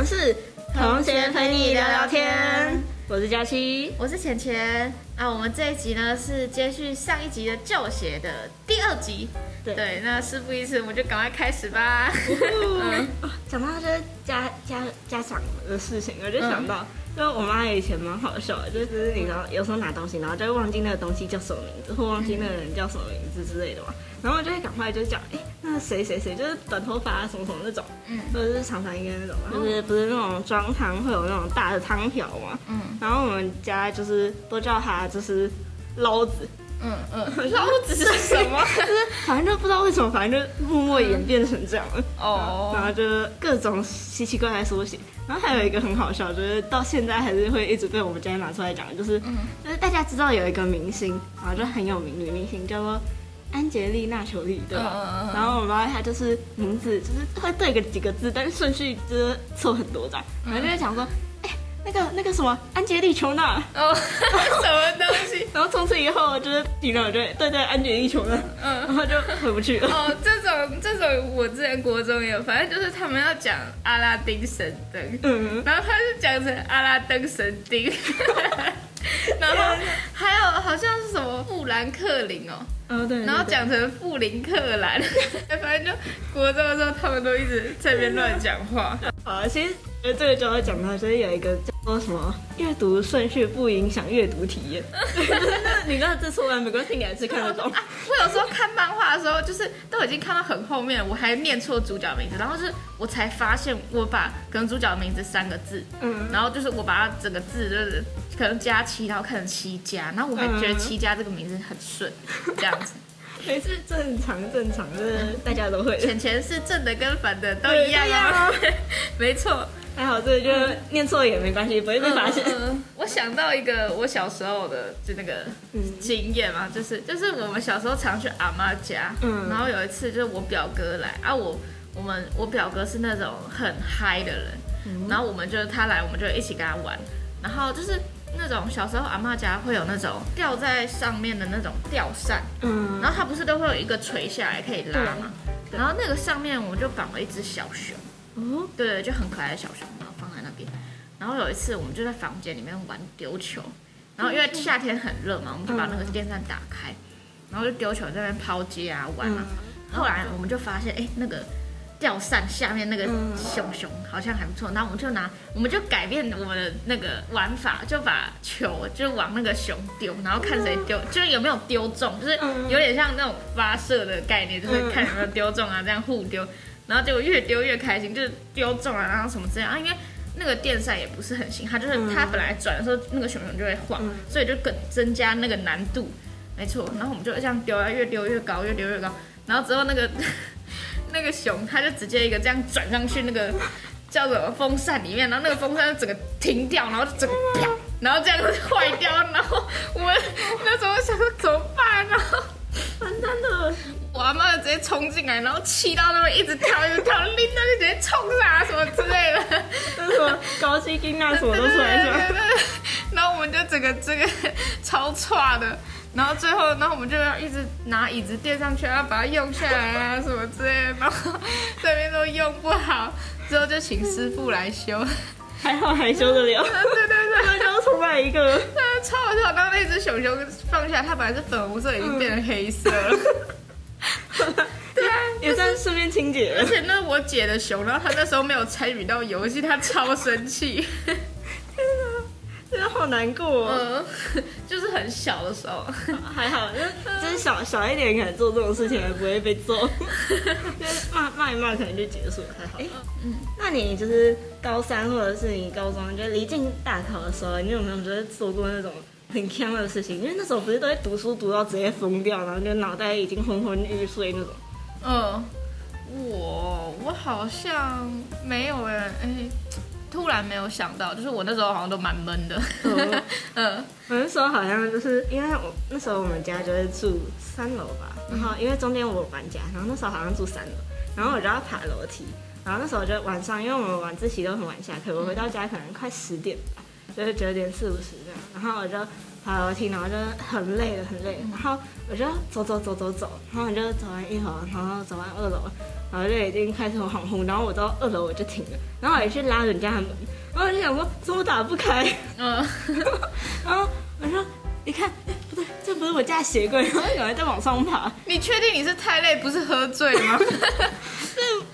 们是同学陪你聊聊天，我是佳期。我是浅浅啊，我们这一集呢是接续上一集的旧鞋的第二集。对。对，那事不宜迟，我们就赶快开始吧。嗯，讲到就是家家家长的事情，我就想到，就是我妈以前蛮好笑的，就是你知道有时候拿东西，然后就会忘记那个东西叫什么名字，或忘记那个人叫什么名字之类的嘛，然后我就会赶快就讲，哎、那谁谁谁就是短头发啊什么什么那种，嗯。或者是长长一根那种，就是不是那种装汤会有那种大的汤瓢嘛，嗯。然后我们家就是都叫它就是捞子，嗯嗯，捞子是什么？就是反正就不知道为什么，反正就默默演变成这样了。哦然后就各种奇奇怪怪的缩写，然后还有一个很好笑，就是到现在还是会一直被我们家拿出来讲，就是、嗯就是大家知道有一个明星，然后就很有名女明星叫做安吉丽娜裘丽，对吧？嗯嗯嗯然后我妈她就是名字就是会对个几个字，但是顺序就是错很多张，然后就会讲说，哎、那个那个什么安杰丽裘娜，哦，什么东西？然后从此以后就是女人就会对对安杰丽裘娜，嗯。然后就回不去。了。哦，这种这种我之前国中也有，反正就是他们要讲阿拉丁神灯，嗯，然后他就讲成阿拉登神丁，然后还有好像是什么富兰克林哦，哦对，然后讲成富林克兰，反正就国中的时候他们都一直在那边乱讲话。好，其实呃这个就要讲到，就是有一个叫做什么阅读顺序不影响阅读体验，你那字错完没关系，你还是看得懂。啊，我有时候看漫画的时候，就是都已经看到很后面，我还念错主角名字，然后就是我才发现我把可能主角名字三个字，嗯，然后就是我把它整个字就是可能加七，然后看成七加，然后我还觉得嗯七加这个名字很顺，这样子。没事正常正常，就是大家都会。钱钱是正的跟反的都一样一样哦，没错。还好，这个就念错也没关系，不会被发现。我想到一个我小时候的就那个嗯。经验嘛，就是就是我们小时候常去阿妈家，嗯。然后有一次就是我表哥来啊，我我们我表哥是那种很嗨的人，嗯。然后我们就是他来，我们就一起跟他玩，然后就是那种小时候阿妈家会有那种吊在上面的那种吊扇，嗯，然后它不是都会有一个垂下来可以拉嘛，然后那个上面我们就绑了一只小熊。哦，对对，就很可爱的小熊，猫放在那边。然后有一次，我们就在房间里面玩丢球，然后因为夏天很热嘛，我们就把那个电扇打开，然后就丢球在那边抛接啊玩啊。后来我们就发现，哎，那个吊扇下面那个嗯熊熊好像还不错，然后我们就拿，我们就改变我们的那个玩法，就把球就往那个熊丢，然后看谁丢，就是有没有丢中，就是嗯有点像那种发射的概念，就是看有没有丢中啊，这样互丢。然后结果越丢越开心，就是丢中了，然后什么这样啊，因为那个电扇也不是很新，它就是嗯它本来转的时候那个熊熊就会晃，嗯所以就更增加那个难度，没错。然后我们就这样丢啊，越丢越高，越丢越高，然后之后那个 那个熊它就直接一个这样转上去那个叫什么风扇里面，然后那个风扇就整个停掉，然后就整个啪，然后这样子坏掉，然后我们那时候想说怎么办，然后。完蛋了，我阿妈就直接冲进来，然后气到那边一直跳，一直跳，拎着就直接冲上来什么之类的，那什么高级金啊什么都出来是吧？对对对对然后我们就整个这个超差的，然后最后，然后我们就要一直拿椅子垫上去，然后把它用下来啊什么之类的，然后这边都用不好，之后就请师傅来修，还好还修得了，对对对。那就重来一个。啊，超好笑！刚刚那只熊熊放下来，它本来是粉红色，已经变成黑色了。对啊，也算顺便清洁而。且那我姐的熊，然后她那时候没有参与到游戏，她超生气。好难过、哦。嗯，就是很小的时候。还好，就 是就是小小一点，可能做这种事情还不会被揍，就是骂骂一骂可能就结束了，还好。嗯，那你就是高三或者是你高中，就离近大考的时候，你有没有就是做过那种很坑的事情？因为那时候不是都会读书读到直接疯掉，然后就脑袋已经昏昏欲睡那种。嗯，我我好像没有哎哎，突然没有想到，就是我那时候好像都蛮闷的。嗯。嗯。我那时候好像就是因为我那时候我们家就是住三楼吧，然后因为中间我搬家，然后那时候好像住三楼，然后我就要爬楼梯，然后那时候就晚上，因为我们晚自习都很晚下课，我回到家可能快十点吧，就是九点四五十这样，然后我就爬楼梯，然后就很累了，很累。然后我就走走走走走，然后我就走完一楼，然后走完二楼，然后就已经开始很恍惚。然后我到二楼我就停了，然后我也去拉人家的门，然后我就想说怎么打不开，嗯，然后我说你看，不对，这不是我家鞋柜，然后赶快再往上爬。你确定你是太累，不是喝醉吗？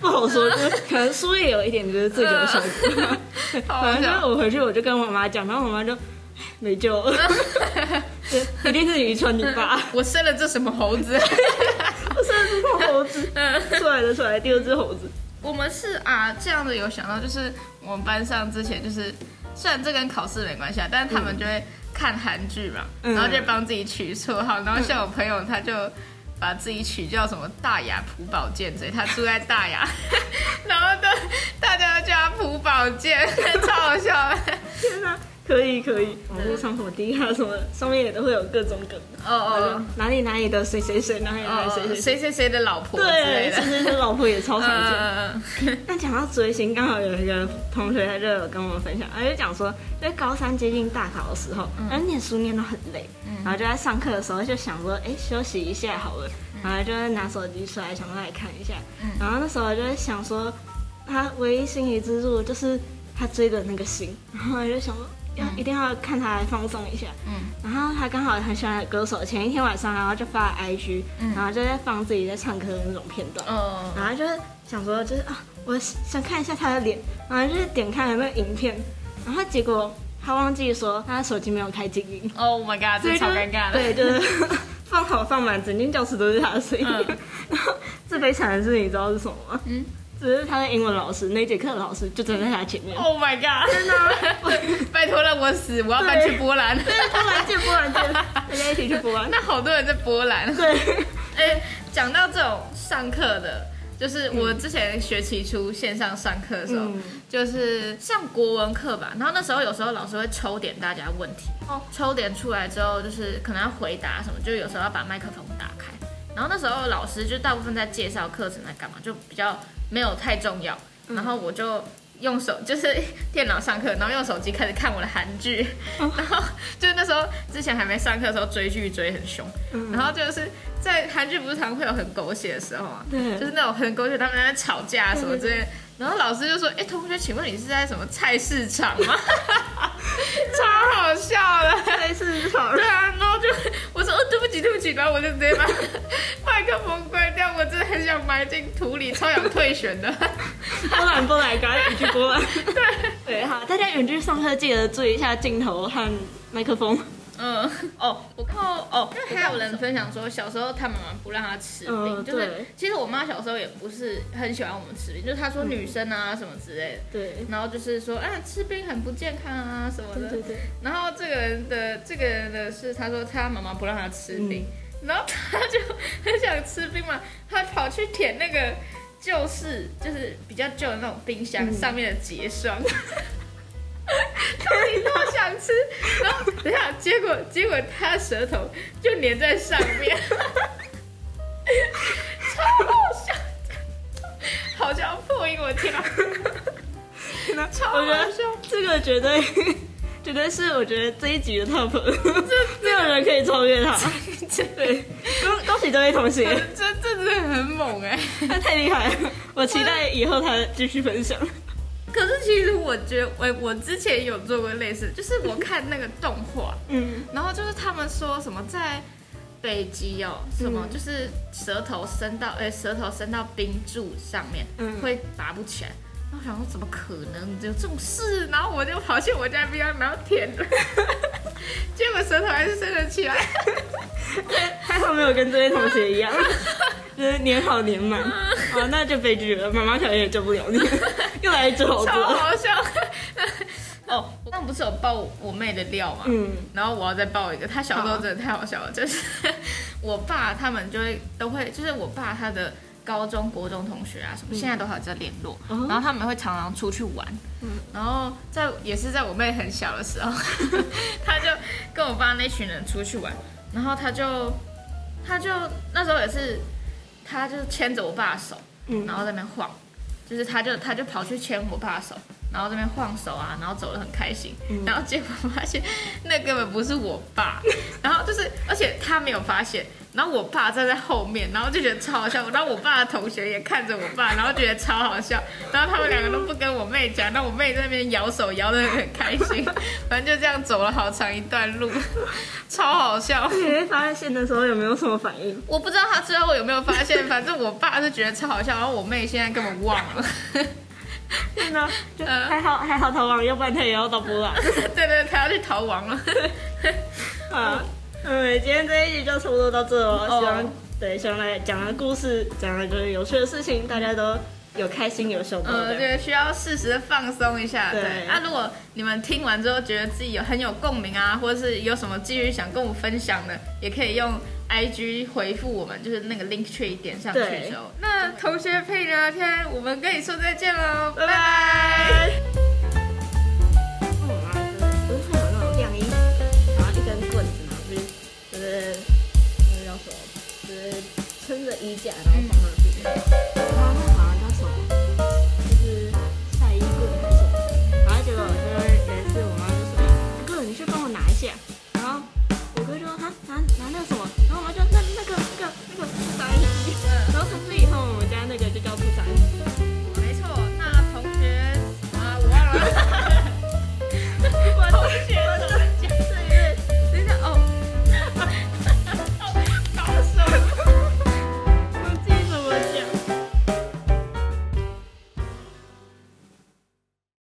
不好说，就可能输液有一点就是醉酒的效果。反正就我回去我就跟我妈讲，然后我妈就 没救 一定是遗传你爸。我生了这什么猴子？我生了这头猴子，出来的出来第二只猴子。我们是啊，这样子有想到，就是我们班上之前就是，虽然这跟考试没关系啊，但是他们就会看韩剧嘛，嗯然后就帮自己取绰号，然后像我朋友他就把自己取叫什么大雅朴宝剑，所以他住在大雅，然后都大家都叫他朴宝剑，超好笑的。天哪，可以可以，网络上什么迪卡什么上面也都会有各种梗。哦哦哪里哪里的谁谁谁，哪里哪里哦，谁谁谁。谁的老婆对，的谁。谁谁老婆也超常见。嗯嗯但讲到追星，刚好有一个同学他就有跟我们分享，他就讲说，因为高三接近大考的时候，然后念书念到很累，然后就在上课的时候就想说，哎，休息一下好了，然后就拿手机出来想说来看一下，然后那时候就在想说，他唯一心理支柱就是他追的那个星，然后我就想说。要一定要看他来放松一下，嗯。然后他刚好很喜欢的歌手，前一天晚上然后就发了 IG，、然后就在放自己在唱歌的那种片段，嗯然后就是想说，就是啊，我想看一下他的脸，然后就是点开了那个影片，然后结果他忘记说他的手机没有开静音，，Oh my god，这超尴尬的。对，就是 放好放满，整间教室都是他的声音。嗯。然 后最悲惨的是，你知道是什么吗？嗯只是他的英文老师那节课的老师就站在他前面。Oh my god！真的，拜托让我死！我要搬去波兰。对，波兰见，波兰见，大家一起去波兰。那好多人在波兰。对，哎，讲到这种上课的，就是我之前学期初线上上课的时候，嗯就是上国文课吧，然后那时候有时候老师会抽点大家问题，哦，抽点出来之后，就是可能要回答什么，就有时候要把麦克风。然后那时候老师就大部分在介绍课程在干嘛，就比较没有太重要。然后我就用手就是电脑上课，然后用手机开始看我的韩剧，然后就是那时候之前还没上课的时候追剧追很凶，然后就是在韩剧不是常会有很狗血的时候嘛，就是那种很狗血，他们在吵架什么之类的。然后老师就说：“哎、同学，请问你是在什么菜市场吗？” 超好笑的。菜市场对啊，不起对不起，然后我就直接把 麦克风关掉，我真的很想埋进土里，超想退选的。波兰，波兰，赶快一去波兰。对对，好，大家远距上课记得注意一下镜头和麦克风。嗯，哦，我看到哦，因为还有人分享说，小时候他妈妈不让他吃冰，嗯就是其实我妈小时候也不是很喜欢我们吃冰，就是她说女生啊什么之类的，对，然后就是说啊吃冰很不健康啊什么的，对对对，然后这个人的这个人的是他说他妈妈不让他吃冰，然后他就很想吃冰嘛，他跑去舔那个旧式就是比较旧的那种冰箱嗯。上面的结霜。想吃，然后等下，结果结果他舌头就粘在上面，超好笑，好像破音，我天啊！天哪超我觉得好笑这个绝对绝对是我觉得这一集的 top，没有人可以超越他。对，恭恭喜这位同学，这这真的很猛哎、他太厉害了，我期待以后他继续分享。其实我觉得，我我之前有做过类似，就是我看那个动画，嗯，然后就是他们说什么在北极哦，什么嗯就是舌头伸到，哎、舌头伸到冰柱上面，嗯会拔不起来。然后我想说怎么可能有这种事？然后我就跑去我家冰箱，然后舔了，结果舌头还是伸得起来。还好没有跟这位同学一样，就是粘好年满。哦，那就悲剧了，妈妈可能也救不了你，又来一只猴子。超。好笑。哦，我刚刚不是有爆我妹的料嘛？嗯。然后我要再爆一个，她小时候真的太好笑了，就是 我爸他们就会都会，就是我爸他的高中国中同学啊什么，现在都还有在联络，哦然后他们会常常出去玩，然后在也是在我妹很小的时候，他就跟我爸那群人出去玩，然后他就他就那时候也是，他就牵着我爸的手，嗯。然后在那边晃，就是他就他就跑去牵我爸手，然后这边晃手啊，然后走得很开心，嗯然后结果发现那根本不是我爸，然后就是而且他没有发现，然后我爸站在后面，然后就觉得超好笑，然后我爸的同学也看着我爸，然后觉得超好笑，然后他们两个都不跟我妹讲，那我妹在那边摇手摇得很开心，反正就这样走了好长一段路，超好笑。你会发现的时候有没有什么反应？我不知道他最后有没有发现，反正我爸是觉得超好笑，然后我妹现在根本忘了。真的，就嗯还好还好逃亡，要不然他也要到波兰。对对，他要去逃亡了。啊，嗯，今天这一集就差不多到这了。哦希望对，希望来讲的故事，讲了就是有趣的事情，大家都有开心有收获呃，的。对，需要适时的放松一下。对对，那、如果你们听完之后觉得自己有很有共鸣啊，或者是有什么机遇想跟我们分享的，也可以用 IG 回复我们，就是那个 link tree 点上去对之后。那同学陪你聊天，我们跟你说再见喽，拜拜拜拜。我妈就是不是会有那种晾衣服，然后一根棍子，然后就是就是那个叫什么，就是撑着衣架，然后放上